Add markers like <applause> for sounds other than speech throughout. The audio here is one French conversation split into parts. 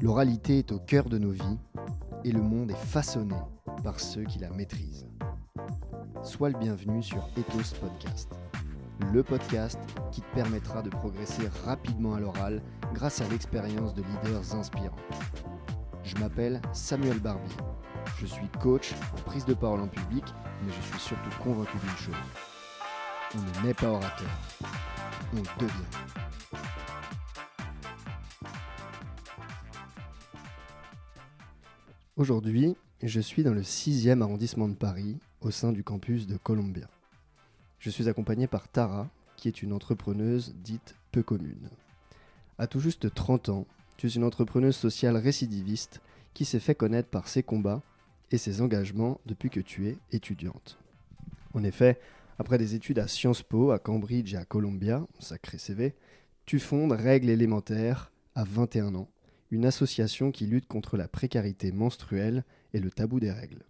L'oralité est au cœur de nos vies et le monde est façonné par ceux qui la maîtrisent. Sois le bienvenu sur Ethos Podcast, le podcast qui te permettra de progresser rapidement à l'oral grâce à l'expérience de leaders inspirants. Je m'appelle Samuel Barbie. Je suis coach en prise de parole en public, mais je suis surtout convaincu d'une chose. On ne naît pas orateur, on devient. Aujourd'hui, je suis dans le 6e arrondissement de Paris, au sein du campus de Columbia. Je suis accompagné par Tara, qui est une entrepreneuse dite peu commune. À tout juste 30 ans, tu es une entrepreneuse sociale récidiviste qui s'est fait connaître par ses combats et ses engagements depuis que tu es étudiante. En effet, après des études à Sciences Po, à Cambridge et à Columbia, sacré CV, tu fondes Règles élémentaires à 21 ans une association qui lutte contre la précarité menstruelle et le tabou des règles.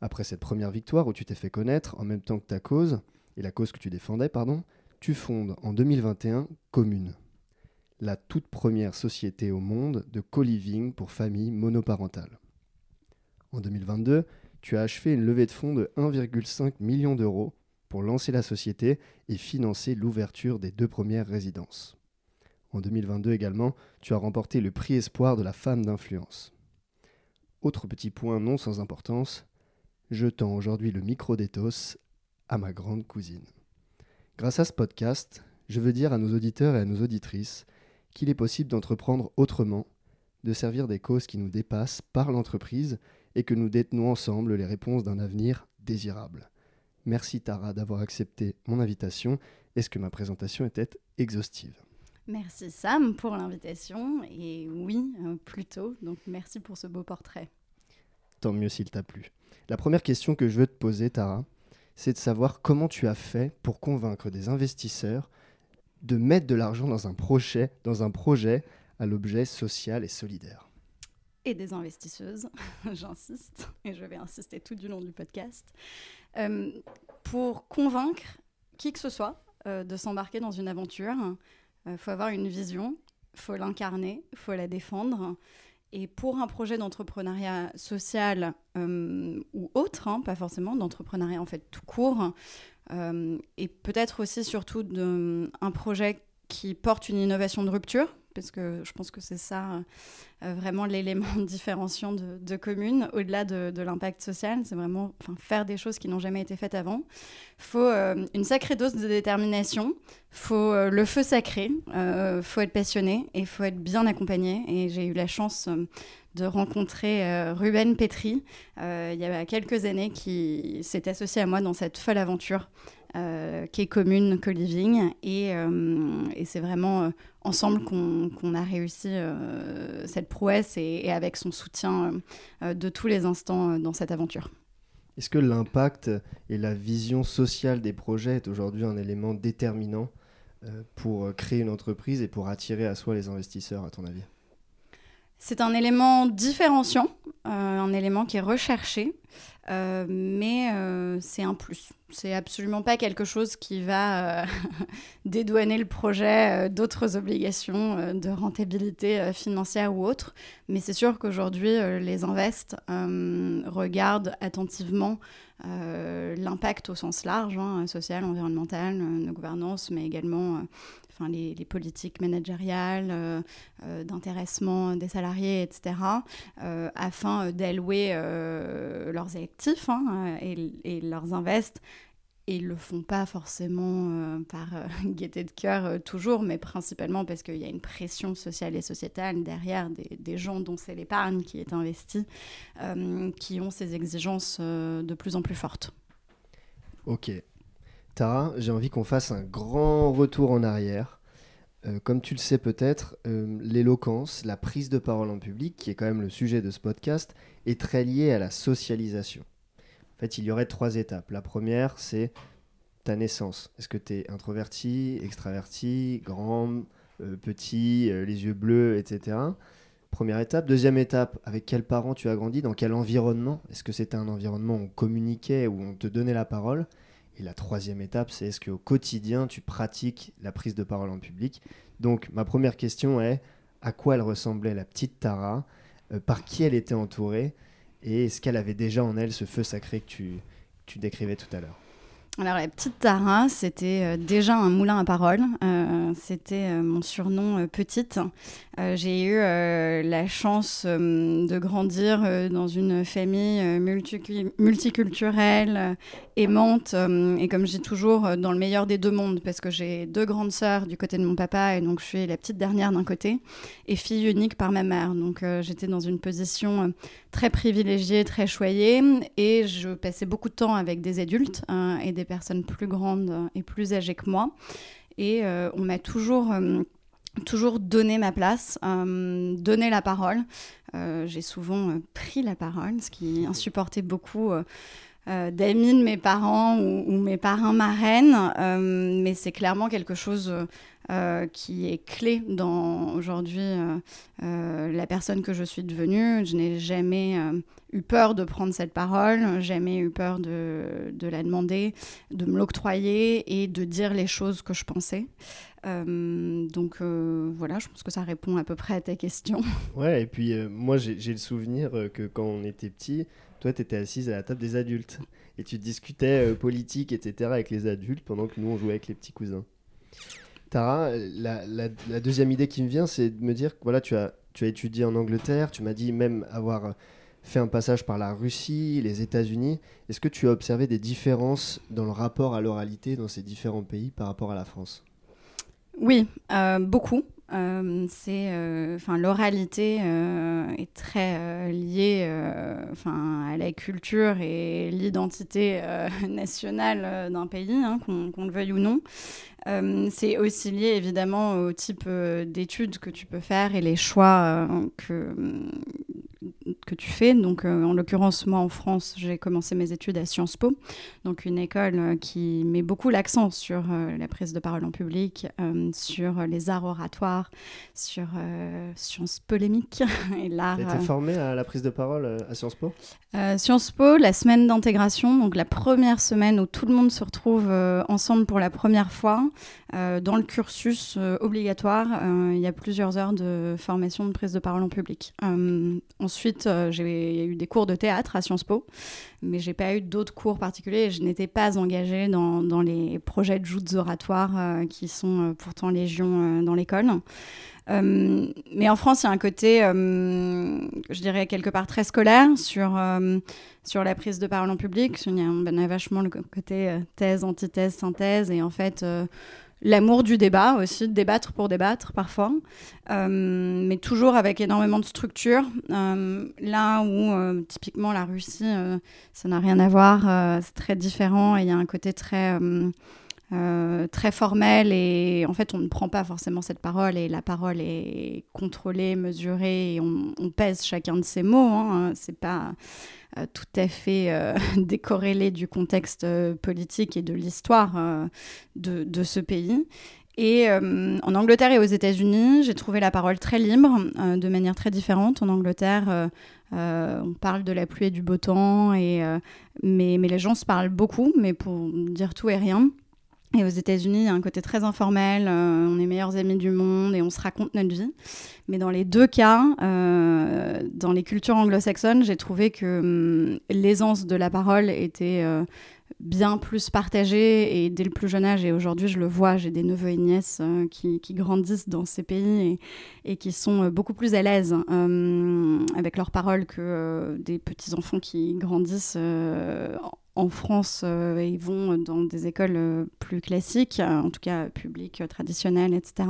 Après cette première victoire où tu t'es fait connaître en même temps que ta cause, et la cause que tu défendais, pardon, tu fondes en 2021 Commune, la toute première société au monde de co-living pour familles monoparentales. En 2022, tu as achevé une levée de fonds de 1,5 million d'euros pour lancer la société et financer l'ouverture des deux premières résidences. En 2022 également, tu as remporté le prix Espoir de la femme d'influence. Autre petit point non sans importance, je tends aujourd'hui le micro d'éthos à ma grande cousine. Grâce à ce podcast, je veux dire à nos auditeurs et à nos auditrices qu'il est possible d'entreprendre autrement, de servir des causes qui nous dépassent par l'entreprise et que nous détenons ensemble les réponses d'un avenir désirable. Merci Tara d'avoir accepté mon invitation. Est-ce que ma présentation était exhaustive? Merci Sam pour l'invitation. Et oui, euh, plutôt. Donc merci pour ce beau portrait. Tant mieux s'il t'a plu. La première question que je veux te poser, Tara, c'est de savoir comment tu as fait pour convaincre des investisseurs de mettre de l'argent dans un projet, dans un projet à l'objet social et solidaire. Et des investisseuses, <laughs> j'insiste, et je vais insister tout du long du podcast, euh, pour convaincre qui que ce soit euh, de s'embarquer dans une aventure, il euh, faut avoir une vision, faut l'incarner, faut la défendre. Et pour un projet d'entrepreneuriat social ou autre, hein, pas forcément d'entrepreneuriat en fait tout court, et peut-être aussi surtout un projet qui porte une innovation de rupture, parce que je pense que c'est ça euh, vraiment l'élément <laughs> différenciant de, de commune, au-delà de, l'impact social, c'est vraiment faire des choses qui n'ont jamais été faites avant. Il faut euh, une sacrée dose de détermination, il faut euh, le feu sacré, il faut être passionné et il faut être bien accompagné. Et j'ai eu la chance de rencontrer Ruben Petri il y a quelques années qui s'est associé à moi dans cette folle aventure. Qui est commune co-living et, et c'est vraiment ensemble qu'on a réussi euh, cette prouesse et, avec son soutien euh, de tous les instants euh, dans cette aventure. Est-ce que l'impact et la vision sociale des projets est aujourd'hui un élément déterminant pour créer une entreprise et pour attirer à soi les investisseurs, à ton avis? C'est un élément différenciant, un élément qui est recherché. Euh, mais euh, c'est un plus. C'est absolument pas quelque chose qui va euh, <laughs> dédouaner le projet d'autres obligations de rentabilité financière ou autre. Mais c'est sûr qu'aujourd'hui, les invests regardent attentivement l'impact au sens large, hein, social, environnemental, de gouvernance, mais également les, politiques managériales, euh, euh, d'intéressement des salariés, etc., euh, afin d'allouer leurs actifs hein, et, leurs invests et ils le font pas forcément par <laughs> gaieté de cœur toujours, mais principalement parce qu'il y a une pression sociale et sociétale derrière des, gens dont c'est l'épargne qui est investie, qui ont ces exigences de plus en plus fortes. Ok, Tara, j'ai envie qu'on fasse un grand retour en arrière. Euh, comme tu le sais peut-être, euh, l'éloquence, la prise de parole en public, qui est quand même le sujet de ce podcast, est très liée à la socialisation. En fait, il y aurait trois étapes. La première, c'est ta naissance. Est-ce que tu es introverti, extraverti, grand, euh, petit, les yeux bleus, etc. Première étape. Deuxième étape, avec quels parents tu as grandi, dans quel environnement? Est-ce que c'était un environnement où on communiquait, où on te donnait la parole? Et la troisième étape, c'est est-ce qu'au quotidien, tu pratiques la prise de parole en public? Donc, ma première question est à quoi elle ressemblait la petite Tara? Euh, Par qui elle était entourée? Et est-ce qu'elle avait déjà en elle ce feu sacré que tu décrivais tout à l'heure alors la petite Tara, c'était euh, déjà un moulin à parole. Euh, c'était euh, mon surnom petite. j'ai eu la chance de grandir dans une famille multiculturelle, aimante, et comme je dis toujours, dans le meilleur des deux mondes, parce que j'ai deux grandes sœurs du côté de mon papa, et donc je suis la petite dernière d'un côté, et fille unique par ma mère. Donc j'étais dans une position très privilégiée, très choyée, et je passais beaucoup de temps avec des adultes et des personnes plus grandes et plus âgées que moi. Et euh, on m'a toujours, euh, toujours donné ma place, euh, donné la parole. J'ai souvent pris la parole, ce qui insupportait beaucoup. D'amis de mes parents ou, mes parents marraines, mais c'est clairement quelque chose qui est clé dans aujourd'hui la personne que je suis devenue. Je n'ai jamais eu peur de prendre cette parole, jamais eu peur de, de la demander, de me l'octroyer et de dire les choses que je pensais. Euh, donc euh, voilà, je pense que ça répond à peu près à ta question. Ouais, et puis euh, moi j'ai le souvenir que quand on était petit, toi tu étais assise à la table des adultes et tu discutais politique, etc. avec les adultes pendant que nous on jouait avec les petits cousins. Tara, la deuxième idée qui me vient, c'est de me dire que voilà, tu as, tu as étudié en Angleterre, tu m'as dit même avoir fait un passage par la Russie, les États-Unis. Est-ce que tu as observé des différences dans le rapport à l'oralité dans ces différents pays par rapport à la France? Oui, euh, beaucoup. Euh, euh, enfin, l'oralité est très liée, à la culture et l'identité <laughs> nationale d'un pays, hein, qu'on le veuille ou non. C'est aussi lié évidemment au type d'études que tu peux faire et les choix que, que tu fais. Donc, euh, en l'occurrence, moi, en France, j'ai commencé mes études à Sciences Po, donc une école euh, qui met beaucoup l'accent sur euh, la prise de parole en public, sur les arts oratoires, sur sciences polémiques <laughs> et l'art. Tu été formée à la prise de parole à Sciences Po? Sciences Po, la semaine d'intégration, donc la première semaine où tout le monde se retrouve ensemble pour la première fois. Dans le cursus obligatoire, il y a plusieurs heures de formation de prise de parole en public. ensuite, euh, j'ai eu des cours de théâtre à Sciences Po, mais j'ai pas eu d'autres cours particuliers. je n'étais pas engagée dans, dans, les projets de joutes oratoires euh, qui sont euh, pourtant légion dans l'école. Mais en France, il y a un côté, je dirais, quelque part très scolaire sur, sur la prise de parole en public. Il y a, ben, vachement le côté thèse, antithèse, synthèse. Et en fait, L'amour du débat aussi, débattre pour débattre parfois, euh, mais toujours avec énormément de structure. Euh, là où euh, typiquement la Russie, ça n'a rien à voir, c'est très différent et il y a un côté très, très formel et en fait on ne prend pas forcément cette parole et la parole est contrôlée, mesurée et on, pèse chacun de ces mots. Hein. C'est pas euh, tout à fait euh, <laughs> décorrélé du contexte euh, politique et de l'histoire de, de, ce pays. Et en Angleterre et aux États-Unis, j'ai trouvé la parole très libre, de manière très différente. En Angleterre, on parle de la pluie et du beau temps, et, mais, les gens se parlent beaucoup, mais pour dire tout et rien. Et aux États-Unis, il y a un côté très informel, euh, on est meilleurs amis du monde et on se raconte notre vie. Mais dans les deux cas, euh, dans les cultures anglo-saxonnes, j'ai trouvé que hum, l'aisance de la parole était euh, bien plus partagée et dès le plus jeune âge. Et aujourd'hui, je le vois, j'ai des neveux et nièces qui, qui, grandissent dans ces pays et, et qui sont beaucoup plus à l'aise hum, avec leurs paroles que des petits-enfants qui grandissent en France, euh, ils vont dans des écoles euh, plus classiques, euh, en tout cas publiques, traditionnelles, etc.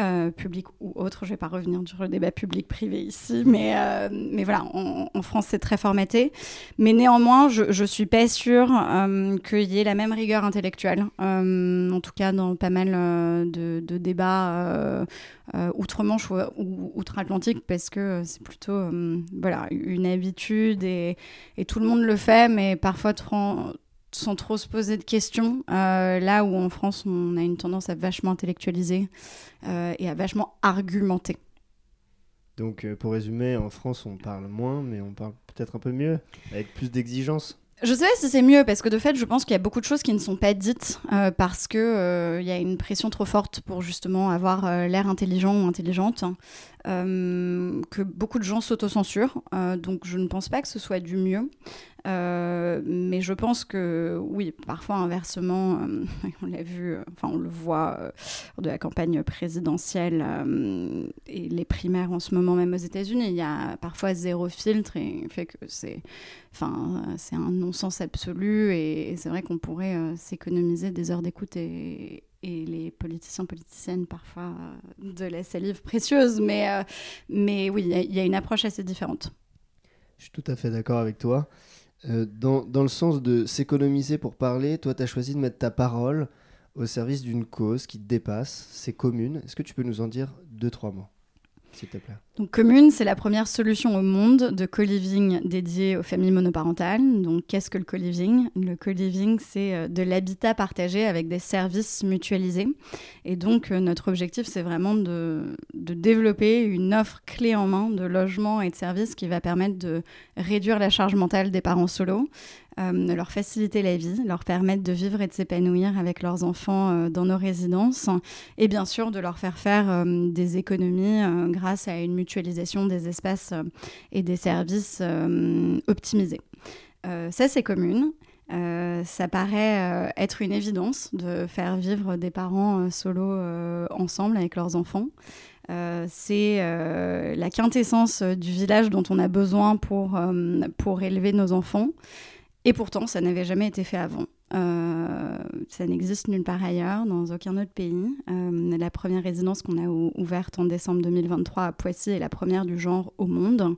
Euh, public ou autre. Je ne vais pas revenir sur le débat public-privé ici, mais, euh, mais voilà, en, France, c'est très formaté. Mais néanmoins, je ne suis pas sûre euh, qu'il y ait la même rigueur intellectuelle, en tout cas dans pas mal de, débats outre-Manche ou, outre-Atlantique, parce que c'est plutôt voilà, une habitude et, tout le monde le fait, mais parfois sans trop se poser de questions. Euh, là où en France, on a une tendance à vachement intellectualiser euh, et à vachement argumenter. Donc, euh, pour résumer, en France, on parle moins, mais on parle peut-être un peu mieux, avec plus d'exigence. Je sais pas si c'est mieux parce que de fait, je pense qu'il y a beaucoup de choses qui ne sont pas dites euh, parce que euh, il y a une pression trop forte pour justement avoir euh, l'air intelligent ou intelligente, que beaucoup de gens s'autocensurent. donc je ne pense pas que ce soit du mieux. Euh, mais je pense que oui, parfois inversement, euh, <laughs> on l'a vu, euh, enfin on le voit de la campagne présidentielle et les primaires en ce moment même aux États-Unis, il y a parfois zéro filtre et fait que c'est, enfin c'est un non-sens absolu et, c'est vrai qu'on pourrait s'économiser des heures d'écoute et, et les politiciens politiciennes parfois de la salive précieuse, mais, mais oui, il y, a une approche assez différente. Je suis tout à fait d'accord avec toi. Euh, dans, dans, le sens de s'économiser pour parler, toi, tu as choisi de mettre ta parole au service d'une cause qui te dépasse, c'est commune. Est-ce que tu peux nous en dire deux, trois mots? Donc, Commune, c'est la première solution au monde de co-living dédiée aux familles monoparentales. Donc, qu'est-ce que le co-living? Le co-living, c'est euh, de l'habitat partagé avec des services mutualisés. Et donc, euh, notre objectif, c'est vraiment de, de, développer une offre clé en main de logements et de services qui va permettre de réduire la charge mentale des parents solos, euh, leur faciliter la vie, leur permettre de vivre et de s'épanouir avec leurs enfants euh, dans nos résidences et bien sûr de leur faire faire euh, des économies grâce à une mutualisation des espaces et des services optimisés. ça, c'est commune. ça paraît être une évidence de faire vivre des parents solo ensemble avec leurs enfants. c'est la quintessence du village dont on a besoin pour, pour élever nos enfants. Et pourtant, ça n'avait jamais été fait avant. Euh, ça n'existe nulle part ailleurs, dans aucun autre pays. Euh, la première résidence qu'on a ouverte en décembre 2023 à Poissy est la première du genre au monde.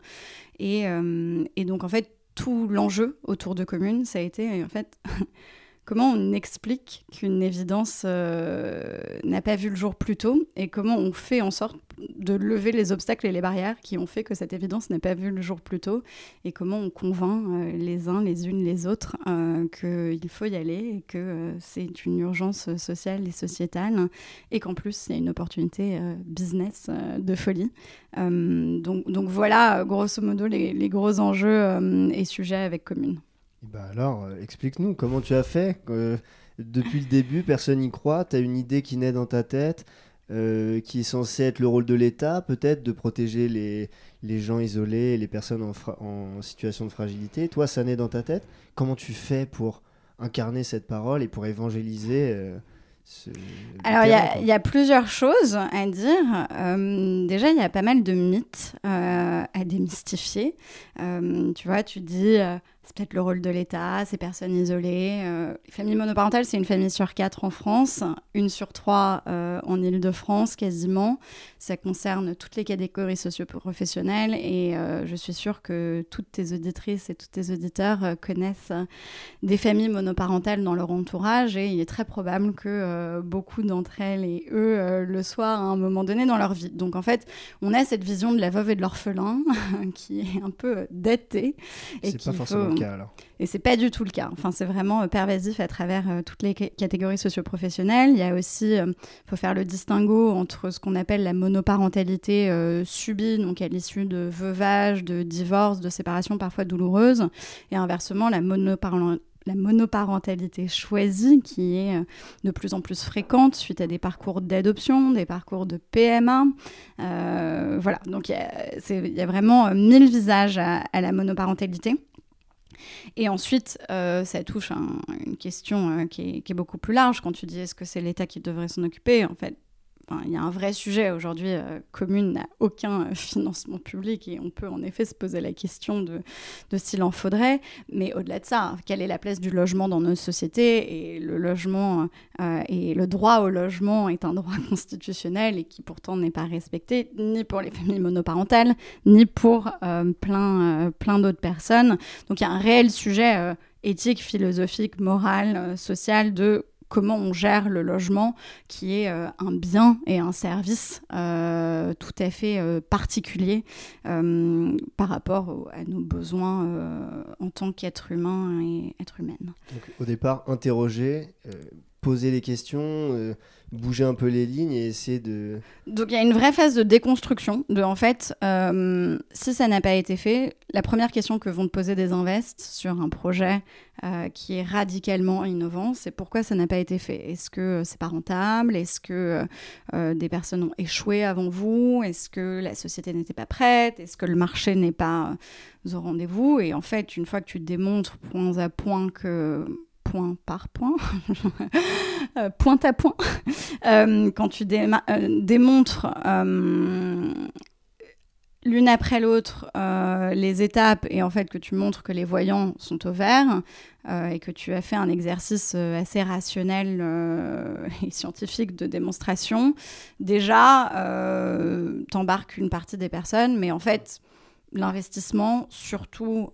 Et, euh, et donc, en fait, tout l'enjeu autour de Commune, ça a été, en fait, <laughs> comment on explique qu'une évidence n'a pas vu le jour plus tôt et comment on fait en sorte de lever les obstacles et les barrières qui ont fait que cette évidence n'a pas vu le jour plus tôt et comment on convainc euh, les uns, les unes, les autres euh, qu'il faut y aller et que euh, c'est une urgence sociale et sociétale et qu'en plus il y a une opportunité business de folie. donc, voilà grosso modo les, les gros enjeux et sujets avec Commune. Bah alors, explique-nous comment tu as fait. depuis le début, personne n'y croit. Tu as une idée qui naît dans ta tête. Euh, qui est censé être le rôle de l'État, peut-être, de protéger les, les, gens isolés, les personnes en, en, situation de fragilité. Toi, ça naît dans ta tête. Comment tu fais pour incarner cette parole et pour évangéliser euh, alors, il y, a plusieurs choses à dire. Euh, déjà, il y a pas mal de mythes à démystifier. tu vois, tu dis, c'est peut-être le rôle de l'État, ces personnes isolées. Euh, les familles monoparentales, c'est une famille sur quatre en France, une sur trois euh, en Ile-de-France quasiment. Ça concerne toutes les catégories socio-professionnelles et euh, je suis sûre que toutes tes auditrices et tous tes auditeurs connaissent des familles monoparentales dans leur entourage et il est très probable que beaucoup d'entre elles et eux le soient à un moment donné dans leur vie. Donc en fait, on a cette vision de la veuve et de l'orphelin <laughs> qui est un peu datée et qui faut et c'est pas du tout le cas. Enfin, c'est vraiment euh, pervasif à travers euh, toutes les catégories socioprofessionnelles. Il y a aussi, il euh, faut faire le distinguo entre ce qu'on appelle la monoparentalité subie, donc à l'issue de veuvage, de divorce, de séparation parfois douloureuse, et inversement la la monoparentalité choisie qui est de plus en plus fréquente suite à des parcours d'adoption, des parcours de PMA. voilà, donc il y, a vraiment mille visages à la monoparentalité. Et ensuite, euh, ça touche une question euh, qui, est, qui, est, beaucoup plus large quand tu dis est-ce que c'est l'État qui devrait s'en occuper En fait, il y a un vrai sujet aujourd'hui. Euh, commune n'a aucun euh, financement public et on peut en effet se poser la question de, s'il en faudrait. Mais au-delà de ça, quelle est la place du logement dans nos sociétés Et le logement euh, et le droit au logement est un droit <laughs> constitutionnel et qui pourtant n'est pas respecté ni pour les familles monoparentales ni pour plein, plein d'autres personnes. Donc il y a un réel sujet éthique, philosophique, moral, social de comment on gère le logement, qui est euh, un bien et un service euh, tout à fait euh, particulier par rapport à nos besoins en tant qu'être humain et être humaine. Donc, au départ, interroger poser les questions, bouger un peu les lignes et essayer de... Donc il y a une vraie phase de déconstruction de en fait, euh, si ça n'a pas été fait, la première question que vont te poser des invests sur un projet euh, qui est radicalement innovant, c'est pourquoi ça n'a pas été fait? Est-ce que c'est pas rentable? Est-ce que euh, des personnes ont échoué avant vous? Est-ce que la société n'était pas prête? Est-ce que le marché n'est pas au rendez-vous? Et en fait, une fois que tu démontres point à point que point par point, <laughs> euh, point à point, euh, quand tu euh, démontres l'une après l'autre les étapes et en fait que tu montres que les voyants sont au vert et que tu as fait un exercice assez rationnel <laughs> et scientifique de démonstration, déjà, t'embarques une partie des personnes, mais en fait, l'investissement, surtout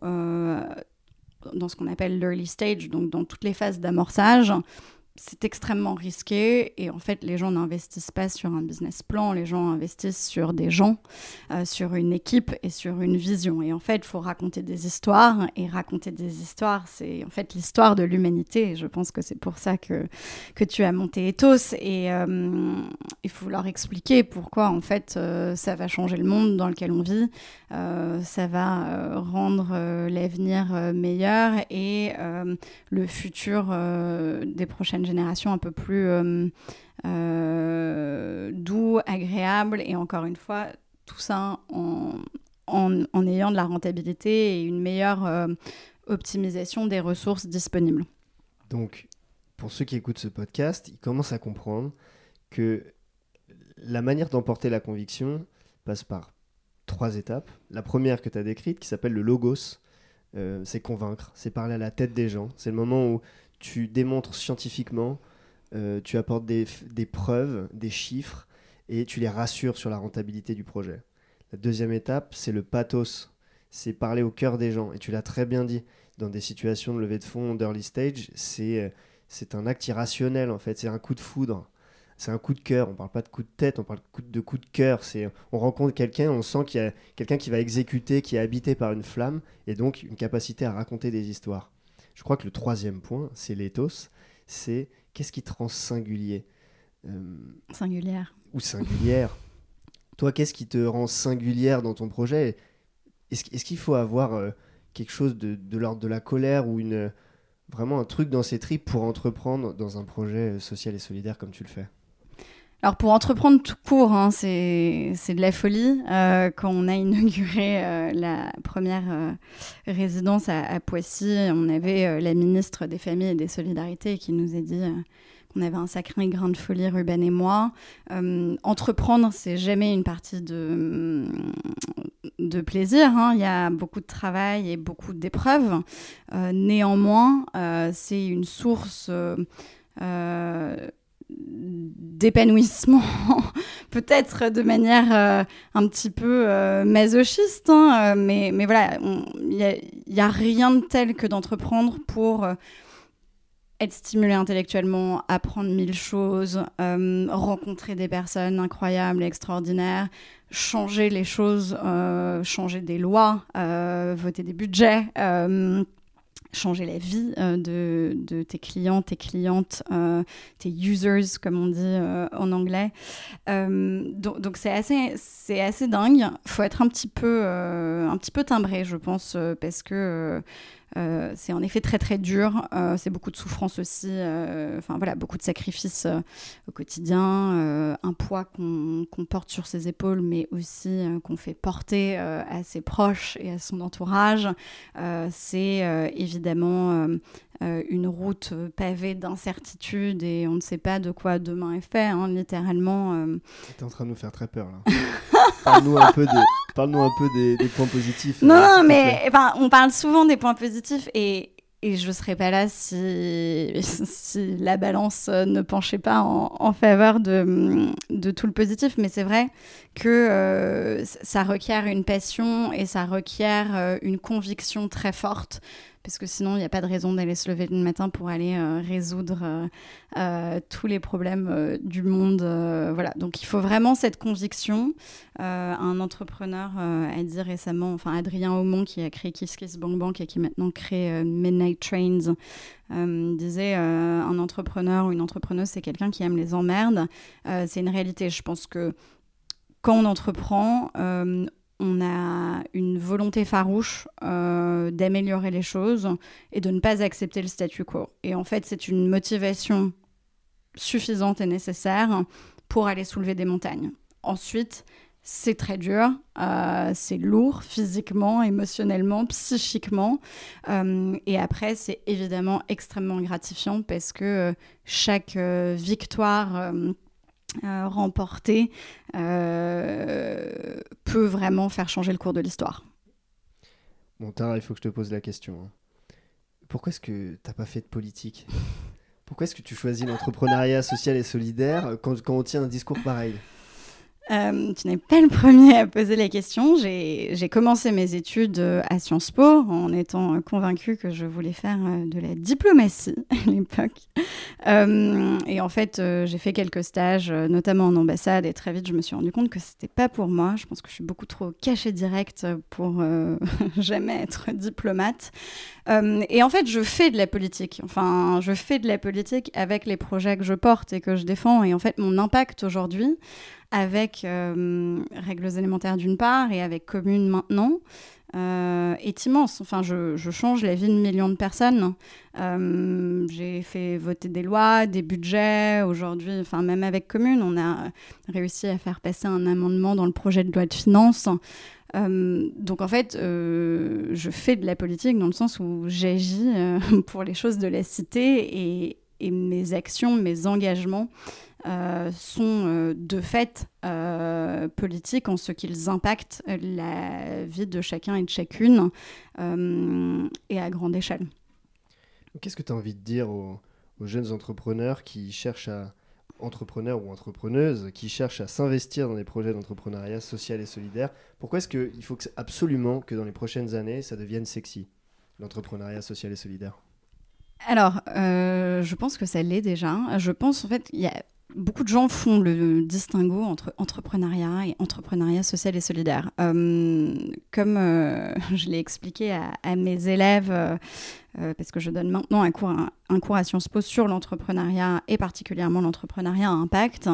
dans ce qu'on appelle l'early stage, donc dans toutes les phases d'amorçage, c'est extrêmement risqué et en fait les gens n'investissent pas sur un business plan, les gens investissent sur des gens, euh, sur une équipe et sur une vision. Et en fait, il faut raconter des histoires et raconter des histoires, c'est en fait l'histoire de l'humanité. Je pense que c'est pour ça que, que tu as monté Ethos et euh, il faut leur expliquer pourquoi en fait euh, ça va changer le monde dans lequel on vit, ça va rendre l'avenir meilleur et le futur des prochaines génération un peu plus euh, euh, doux, agréable, et encore une fois, tout ça en, en, ayant de la rentabilité et une meilleure euh, optimisation des ressources disponibles. Donc, pour ceux qui écoutent ce podcast, ils commencent à comprendre que la manière d'emporter la conviction passe par trois étapes. La première que tu as décrite, qui s'appelle le logos, c'est convaincre, c'est parler à la tête des gens. C'est le moment où tu démontres scientifiquement, euh, tu apportes des, preuves, des chiffres, et tu les rassures sur la rentabilité du projet. La deuxième étape, c'est le pathos, c'est parler au cœur des gens. Et tu l'as très bien dit, dans des situations de levée de fonds d'early stage, c'est, euh, un acte irrationnel en fait, c'est un coup de foudre. C'est un coup de cœur, on parle pas de coup de tête, on parle de coup de cœur. C'est, on rencontre quelqu'un, on sent qu'il y a quelqu'un qui va exécuter, qui est habité par une flamme, et donc une capacité à raconter des histoires. Je crois que le troisième point, c'est l'éthos, c'est qu'est-ce qui te rend singulier euh, Singulière. Ou singulière. Toi, qu'est-ce qui te rend singulière dans ton projet? Est-ce qu'il faut avoir euh, quelque chose de, de l'ordre de la colère ou une, vraiment un truc dans ses tripes pour entreprendre dans un projet social et solidaire comme tu le fais? Alors pour entreprendre tout court, hein, c'est de la folie. Euh, quand on a inauguré euh, la première euh, résidence à, Poissy, on avait la ministre des Familles et des Solidarités qui nous a dit qu'on avait un sacré grain de folie, Ruben et moi. entreprendre, c'est jamais une partie de, de plaisir. Hein. Il y a beaucoup de travail et beaucoup d'épreuves. néanmoins, c'est une source d'épanouissement, <laughs> peut-être de manière euh, un petit peu euh, masochiste, hein, euh, mais, mais voilà, il n'y a, a, rien de tel que d'entreprendre pour être stimulé intellectuellement, apprendre mille choses, rencontrer des personnes incroyables, extraordinaires, changer les choses, changer des lois, voter des budgets changer la vie euh, de, de, tes clients, tes clientes, euh, tes users, comme on dit euh, en anglais. donc c'est assez, c'est assez dingue. Faut être un petit peu, un petit peu timbré, je pense, parce que euh, c'est en effet très très dur. Euh, c'est beaucoup de souffrance aussi. Euh, enfin voilà, beaucoup de sacrifices au quotidien, un poids qu'on porte sur ses épaules, mais aussi qu'on fait porter à ses proches et à son entourage. c'est évidemment une route pavée d'incertitudes et on ne sait pas de quoi demain est fait, hein, littéralement. Tu es en train de nous faire très peur là. <laughs> Parle-nous un peu, parle un peu des, points positifs. Non, non, mais enfin, on parle souvent des points positifs et, et je ne serais pas là si, <laughs> si la balance ne penchait pas en, faveur de, de, tout le positif. Mais c'est vrai que euh, ça requiert une passion et ça requiert euh, une conviction très forte parce que sinon, il n'y a pas de raison d'aller se lever le matin pour aller résoudre tous les problèmes du monde. voilà, donc il faut vraiment cette conviction. un entrepreneur a dit récemment, enfin Adrien Aumont, qui a créé Kiss Kiss Bank Bank et qui maintenant crée Midnight Trains, disait un entrepreneur ou une entrepreneuse, c'est quelqu'un qui aime les emmerdes. c'est une réalité. Je pense que quand on entreprend, euh, on a une volonté farouche euh, d'améliorer les choses et de ne pas accepter le statu quo. Et en fait, c'est une motivation suffisante et nécessaire pour aller soulever des montagnes. Ensuite, c'est très dur, euh, c'est lourd physiquement, émotionnellement, psychiquement. et après, c'est évidemment extrêmement gratifiant parce que chaque victoire euh, remporter euh, peut vraiment faire changer le cours de l'histoire. Bon, Tara, il faut que je te pose la question. Hein. Pourquoi est-ce que tu n'as pas fait de politique? <laughs> Pourquoi est-ce que tu choisis l'entrepreneuriat social et solidaire quand, quand on tient un discours pareil? Euh, tu n'es pas le premier à poser la question. J'ai commencé mes études euh, à Sciences Po en étant euh, convaincue que je voulais faire de la diplomatie <laughs> à l'époque. et en fait, j'ai fait quelques stages, notamment en ambassade, et très vite, je me suis rendu compte que c'était pas pour moi. Je pense que je suis beaucoup trop cachée direct pour <laughs> jamais être diplomate. et en fait, je fais de la politique. Enfin, je fais de la politique avec les projets que je porte et que je défends. Et en fait, mon impact aujourd'hui, avec euh, Règles élémentaires d'une part et avec Commune maintenant, euh, est immense. Enfin, je, change la vie de millions de personnes. Euh, j'ai fait voter des lois, des budgets. Aujourd'hui, enfin, même avec Commune, on a réussi à faire passer un amendement dans le projet de loi de finances. donc en fait, je fais de la politique dans le sens où j'agis <laughs> pour les choses de la cité et, et mes actions, mes engagements euh, sont euh, de fait euh, politiques en ce qu'ils impactent la vie de chacun et de chacune et à grande échelle. Qu'est-ce que tu as envie de dire aux, jeunes entrepreneurs qui cherchent à entrepreneurs ou entrepreneuses qui cherchent à s'investir dans des projets d'entrepreneuriat social et solidaire? Pourquoi est-ce qu'il faut que, absolument que dans les prochaines années, ça devienne sexy, l'entrepreneuriat social et solidaire? Alors, je pense que ça l'est déjà. Je pense en fait, il y a beaucoup de gens font le distinguo entre entrepreneuriat et entrepreneuriat social et solidaire. Euh, comme euh, <laughs> je l'ai expliqué à, mes élèves, euh, parce que je donne maintenant un cours, un, cours à Sciences Po sur l'entrepreneuriat et particulièrement l'entrepreneuriat à impact,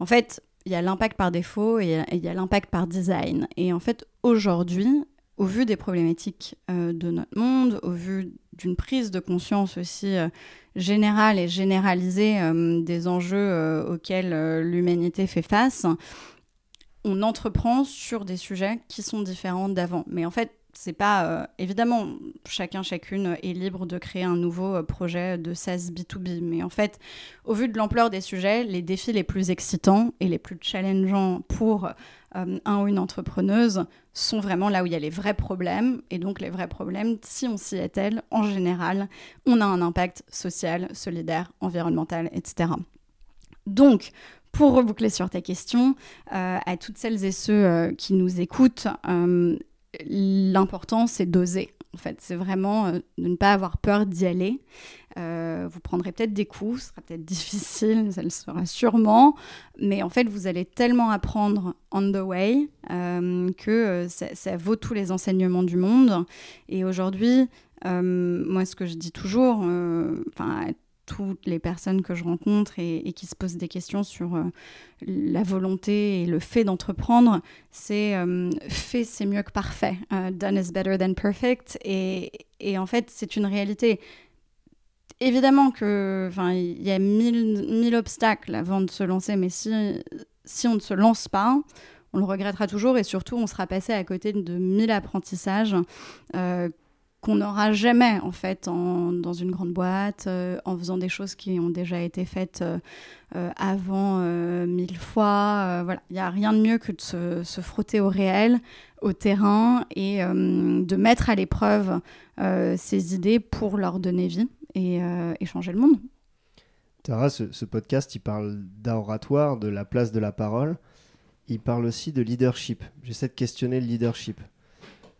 en fait, il y a l'impact par défaut et il y a l'impact par design. Et en fait, aujourd'hui, au vu des problématiques de notre monde, au vu d'une prise de conscience aussi générale et généralisée euh, des enjeux euh, auxquels euh, l'humanité fait face, on entreprend sur des sujets qui sont différents d'avant. Mais en fait, c'est pas évidemment chacun chacune est libre de créer un nouveau projet de SaaS B2B mais en fait au vu de l'ampleur des sujets les défis les plus excitants et les plus challengeants pour euh, un ou une entrepreneuse sont vraiment là où il y a les vrais problèmes. Et donc les vrais problèmes, si on s'y attelle, en général, on a un impact social, solidaire, environnemental, etc. Donc, pour reboucler sur ta question, euh, à toutes celles et ceux euh, qui nous écoutent, l'important c'est d'oser. En fait, c'est vraiment de ne pas avoir peur d'y aller. Euh, vous prendrez peut-être des coups, ce sera peut-être <laughs> difficile, ça le sera sûrement, mais en fait, vous allez tellement apprendre on the way euh, que euh, ça, vaut tous les enseignements du monde. Et aujourd'hui, moi, ce que je dis toujours, enfin, toutes les personnes que je rencontre et, qui se posent des questions sur la volonté et le fait d'entreprendre, c'est fait c'est mieux que parfait. done is better than perfect. Et, et en fait, c'est une réalité évidemment que, il y a mille, obstacles avant de se lancer, mais si, si on ne se lance pas, on le regrettera toujours et surtout on sera passé à côté de mille apprentissages euh, qu'on n'aura jamais en fait dans une grande boîte, euh, en faisant des choses qui ont déjà été faites euh, avant mille fois. voilà, il n'y a rien de mieux que de se, se, frotter au réel, au terrain et de mettre à l'épreuve ses idées pour leur donner vie et, euh, changer le monde. Tara, ce, podcast, il parle d'oratoire, de la place de la parole. Il parle aussi de leadership. J'essaie de questionner le leadership.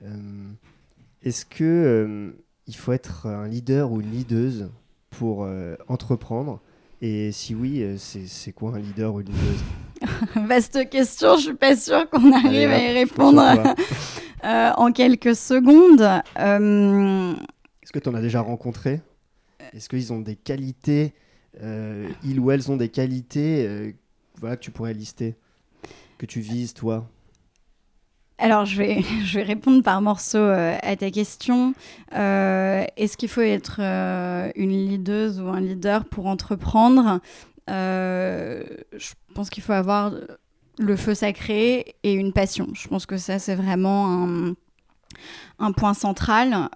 Euh, est-ce que, euh, il faut être un leader ou une leaduse pour entreprendre? Et si oui, c'est quoi un leader ou une leaduse? <laughs> Vaste question, je suis pas sûre qu'on arrive à y répondre <laughs> en quelques secondes. Est-ce que tu en as déjà rencontré? Est-ce qu'ils ont des qualités euh, ils ou elles ont des qualités euh, voilà, que tu pourrais lister, que tu vises toi? Alors, je vais, <laughs> je vais répondre par morceaux euh, à ta question. Est-ce qu'il faut être une leaduse ou un leader pour entreprendre? Je pense qu'il faut avoir le feu sacré et une passion. Je pense que ça, c'est vraiment un, un, point central.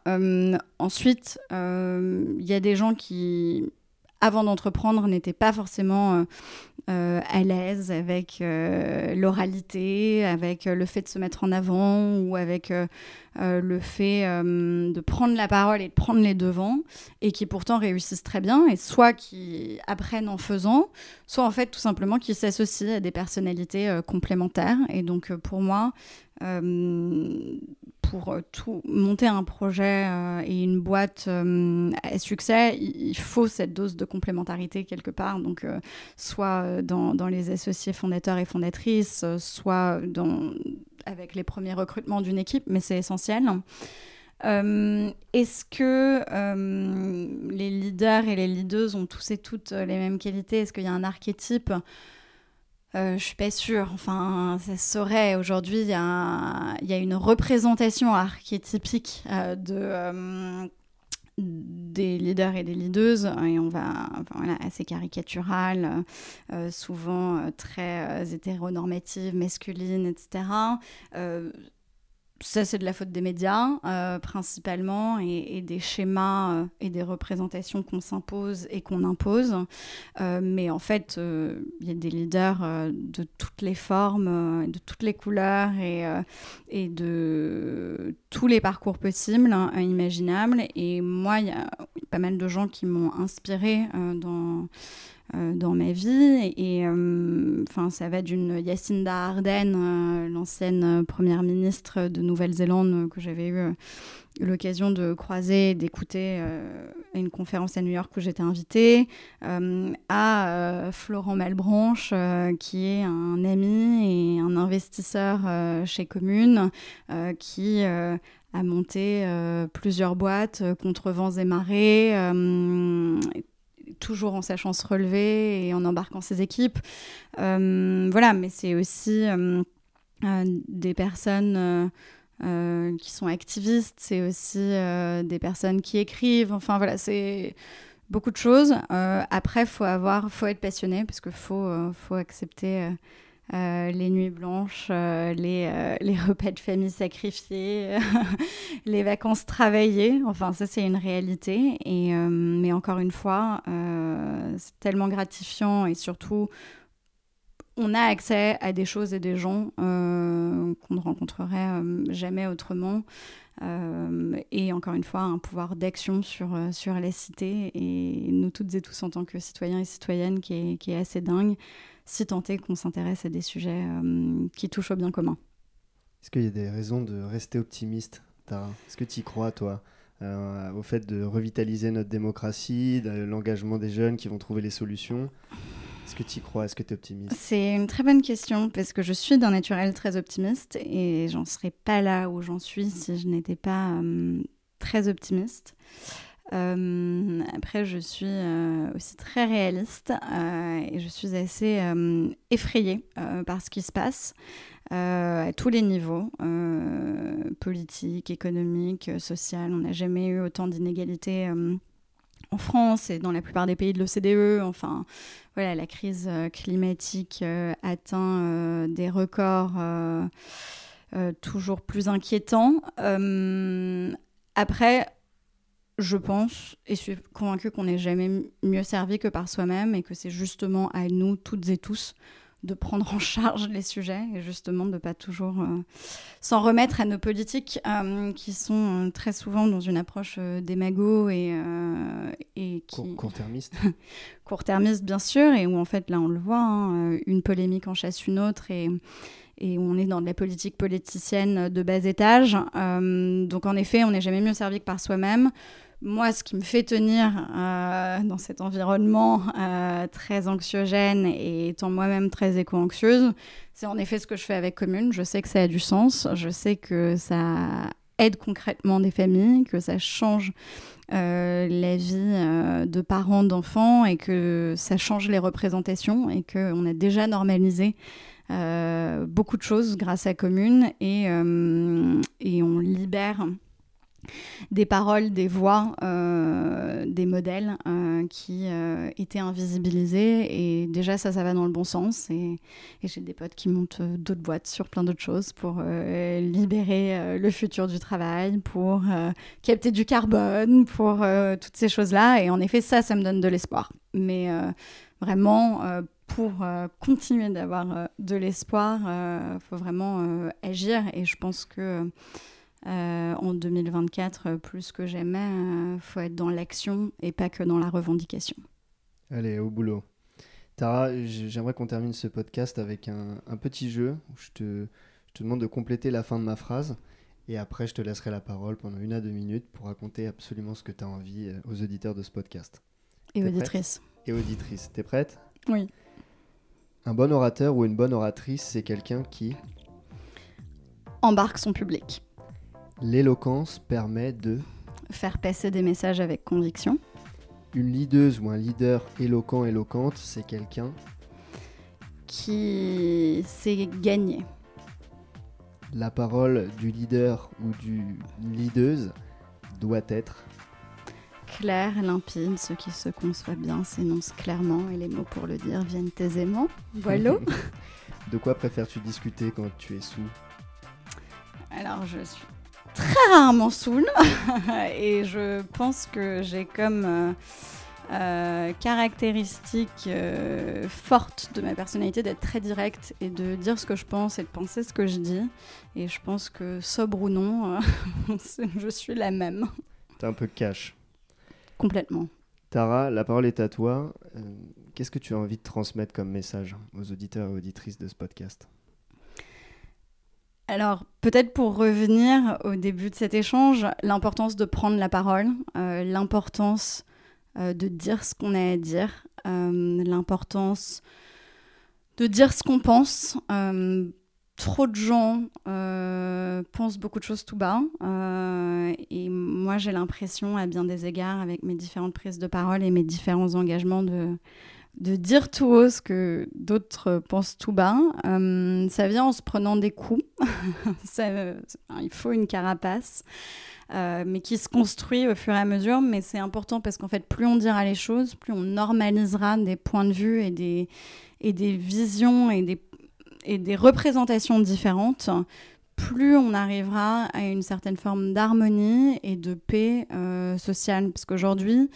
ensuite, il y a des gens qui avant d'entreprendre, n'était pas forcément euh, euh, à l'aise avec euh, l'oralité, avec le fait de se mettre en avant ou avec le fait de prendre la parole et de prendre les devants, et qui pourtant réussissent très bien, et soit qui apprennent en faisant, soit en fait tout simplement qui s'associent à des personnalités complémentaires. Et donc pour moi, pour euh, tout monter un projet euh, et une boîte euh, à succès, il, faut cette dose de complémentarité quelque part. Donc, soit dans, les associés fondateurs et fondatrices, soit avec les premiers recrutements d'une équipe, mais c'est essentiel. Est-ce que les leaders et les leaders ont tous et toutes les mêmes qualités? Est-ce qu'il y a un archétype? Euh, je suis pas sûre. Enfin, ça serait aujourd'hui, il y, a une représentation archétypique euh, de, euh, des leaders et des leaders, et on va, voilà, assez caricatural, souvent très hétéronormative, masculine, etc ça, c'est de la faute des médias, euh, principalement, et, des schémas euh, et des représentations qu'on s'impose et qu'on impose. Euh, mais en fait, il y a des leaders de toutes les formes, de toutes les couleurs et, de tous les parcours possibles, hein, imaginables. Et moi, il y a pas mal de gens qui m'ont inspiré dans dans ma vie. Et euh, enfin, ça va d'une Yacinda Ardern, euh, l'ancienne première ministre de Nouvelle-Zélande que j'avais eu l'occasion de croiser, d'écouter à une conférence à New York où j'étais invitée, à Florent Malbranche, qui est un ami et un investisseur chez Commune, qui a monté plusieurs boîtes contre vents et marées, toujours en sachant se relever et en embarquant ses équipes. Euh, voilà, mais c'est aussi euh, euh, des personnes qui sont activistes, c'est aussi des personnes qui écrivent. Enfin voilà, c'est beaucoup de choses. après, faut faut être passionné parce qu'il faut, faut accepter euh, les nuits blanches, euh, les, euh, les, repas de famille sacrifiés, <laughs> les vacances travaillées. Enfin, ça, c'est une réalité. Et, mais encore une fois, c'est tellement gratifiant et surtout, on a accès à des choses et des gens qu'on ne rencontrerait jamais autrement. et encore une fois, un pouvoir d'action sur, sur la cité et nous toutes et tous en tant que citoyens et citoyennes qui est assez dingue si tant est qu'on s'intéresse à des sujets euh, qui touchent au bien commun. Est-ce qu'il y a des raisons de rester optimiste, Tara? Est-ce que tu y crois, toi euh, au fait de revitaliser notre démocratie, de l'engagement des jeunes qui vont trouver les solutions? Est-ce que tu y crois? Est-ce que tu es optimiste? C'est une très bonne question parce que je suis d'un naturel très optimiste et j'en serais pas là où j'en suis si je n'étais pas euh, très optimiste. Euh, après, je suis euh, aussi très réaliste euh, et je suis assez effrayée par ce qui se passe à tous les niveaux, politique, économique, social. On n'a jamais eu autant d'inégalités en France et dans la plupart des pays de l'OCDE. Enfin, voilà, la crise climatique atteint des records toujours plus inquiétants. après, je pense et suis convaincue qu'on n'est jamais mieux servi que par soi-même et que c'est justement à nous toutes et tous de prendre en charge les sujets et justement de ne pas toujours euh, s'en remettre à nos politiques euh, qui sont euh, très souvent dans une approche démago et, et qui... Court-termiste <laughs> Court-termiste, bien sûr, et où en fait, là, on le voit, hein, une polémique en chasse une autre et et où on est dans de la politique politicienne de bas étage. donc en effet, on n'est jamais mieux servi que par soi-même moi, ce qui me fait tenir euh, dans cet environnement euh, très anxiogène et étant moi-même très éco-anxieuse, c'est en effet ce que je fais avec Commune. Je sais que ça a du sens, je sais que ça aide concrètement des familles, que ça change euh, la vie de parents, d'enfants et que ça change les représentations et qu'on a déjà normalisé beaucoup de choses grâce à Commune et, et on libère des paroles, des voix, euh, des modèles euh, qui euh, étaient invisibilisés. Et déjà, ça, ça va dans le bon sens. Et, j'ai des potes qui montent d'autres boîtes sur plein d'autres choses pour libérer le futur du travail, pour capter du carbone, pour toutes ces choses-là. Et en effet, ça, ça me donne de l'espoir. Mais vraiment, pour continuer d'avoir de l'espoir, il faut vraiment agir. Et je pense que euh, en 2024, euh, plus que jamais, il euh, faut être dans l'action et pas que dans la revendication. Allez, au boulot. Tara, j'aimerais qu'on termine ce podcast avec un, petit jeu où je te, je te, demande de compléter la fin de ma phrase et après je te laisserai la parole pendant une à deux minutes pour raconter absolument ce que tu as envie aux auditeurs de ce podcast. Et auditrices. Et auditrices. T'es prête? Oui. Un bon orateur ou une bonne oratrice, c'est quelqu'un qui embarque son public. L'éloquence permet de faire passer des messages avec conviction. Une leaduse ou un leader éloquent, éloquente, c'est quelqu'un qui sait gagner. La parole du leader ou du leaduse doit être claire, limpide, ce qui se conçoit bien s'énonce clairement et les mots pour le dire viennent aisément. Voilà. <laughs> de quoi préfères-tu discuter quand tu es sous? Alors je suis très rarement saoul <laughs> et je pense que j'ai comme euh, euh, caractéristique euh, forte de ma personnalité d'être très directe et de dire ce que je pense et de penser ce que je dis. Et je pense que sobre ou non, <laughs> je suis la même. T'es un peu cash. Complètement. Tara, la parole est à toi. Qu'est-ce que tu as envie de transmettre comme message aux auditeurs et auditrices de ce podcast? Alors, peut-être pour revenir au début de cet échange, l'importance de prendre la parole, euh, l'importance euh, de dire ce qu'on a à dire, euh, l'importance de dire ce qu'on pense. trop de gens pensent beaucoup de choses tout bas. et moi, j'ai l'impression, à bien des égards, avec mes différentes prises de parole et mes différents engagements de de dire tout haut ce que d'autres pensent tout bas. Euh, ça vient en se prenant des coups. <laughs> il faut une carapace, euh, mais qui se construit au fur et à mesure. Mais c'est important parce qu'en fait, plus on dira les choses, plus on normalisera des points de vue et des, et des visions et des, et des représentations différentes, plus on arrivera à une certaine forme d'harmonie et de paix euh, sociale. Parce qu'aujourd'hui,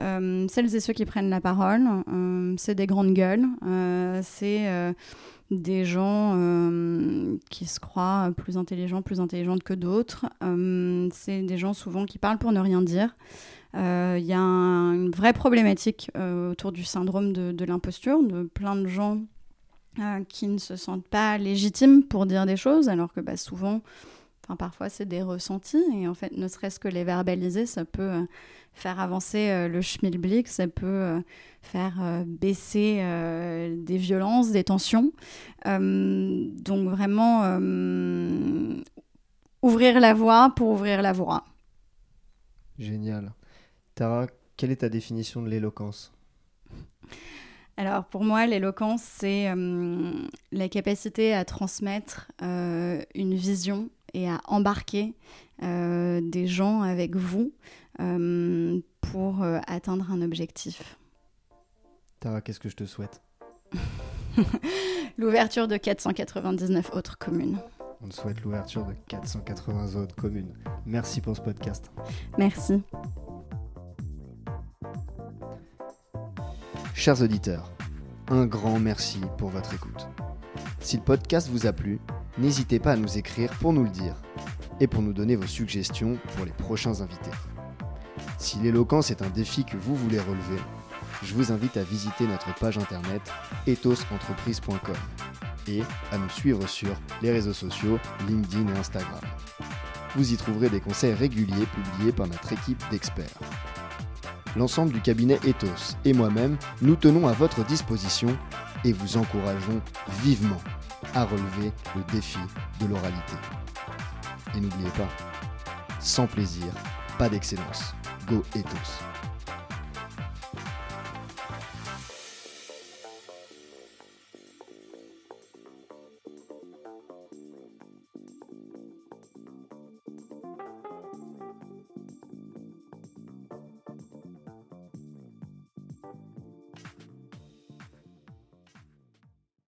euh, celles et ceux qui prennent la parole, euh, c'est des grandes gueules, c'est des gens qui se croient plus intelligents, plus intelligentes que d'autres. c'est des gens souvent qui parlent pour ne rien dire. Il y a une vraie problématique autour du syndrome de, de l'imposture, de plein de gens euh, qui ne se sentent pas légitimes pour dire des choses, alors que bah, souvent, enfin, parfois c'est des ressentis, et en fait, ne serait-ce que les verbaliser, ça peut euh, faire avancer euh, le schmilblick, ça peut faire baisser des violences, des tensions. donc vraiment, ouvrir la voie pour ouvrir la voie. Génial. Tara, quelle est ta définition de l'éloquence? Alors pour moi, l'éloquence, c'est euh, la capacité à transmettre euh, une vision et à embarquer euh, des gens avec vous pour atteindre un objectif. Tara, qu'est-ce que je te souhaite? <laughs> L'ouverture de 499 autres communes. On te souhaite l'ouverture de 480 autres communes. Merci pour ce podcast. Merci. Chers auditeurs, un grand merci pour votre écoute. Si le podcast vous a plu, n'hésitez pas à nous écrire pour nous le dire et pour nous donner vos suggestions pour les prochains invités. Si l'éloquence est un défi que vous voulez relever, je vous invite à visiter notre page internet ethosentreprise.com et à nous suivre sur les réseaux sociaux LinkedIn et Instagram. Vous y trouverez des conseils réguliers publiés par notre équipe d'experts. L'ensemble du cabinet Ethos et moi-même, nous tenons à votre disposition et vous encourageons vivement à relever le défi de l'oralité. Et n'oubliez pas, sans plaisir, pas d'excellence. Go Ethos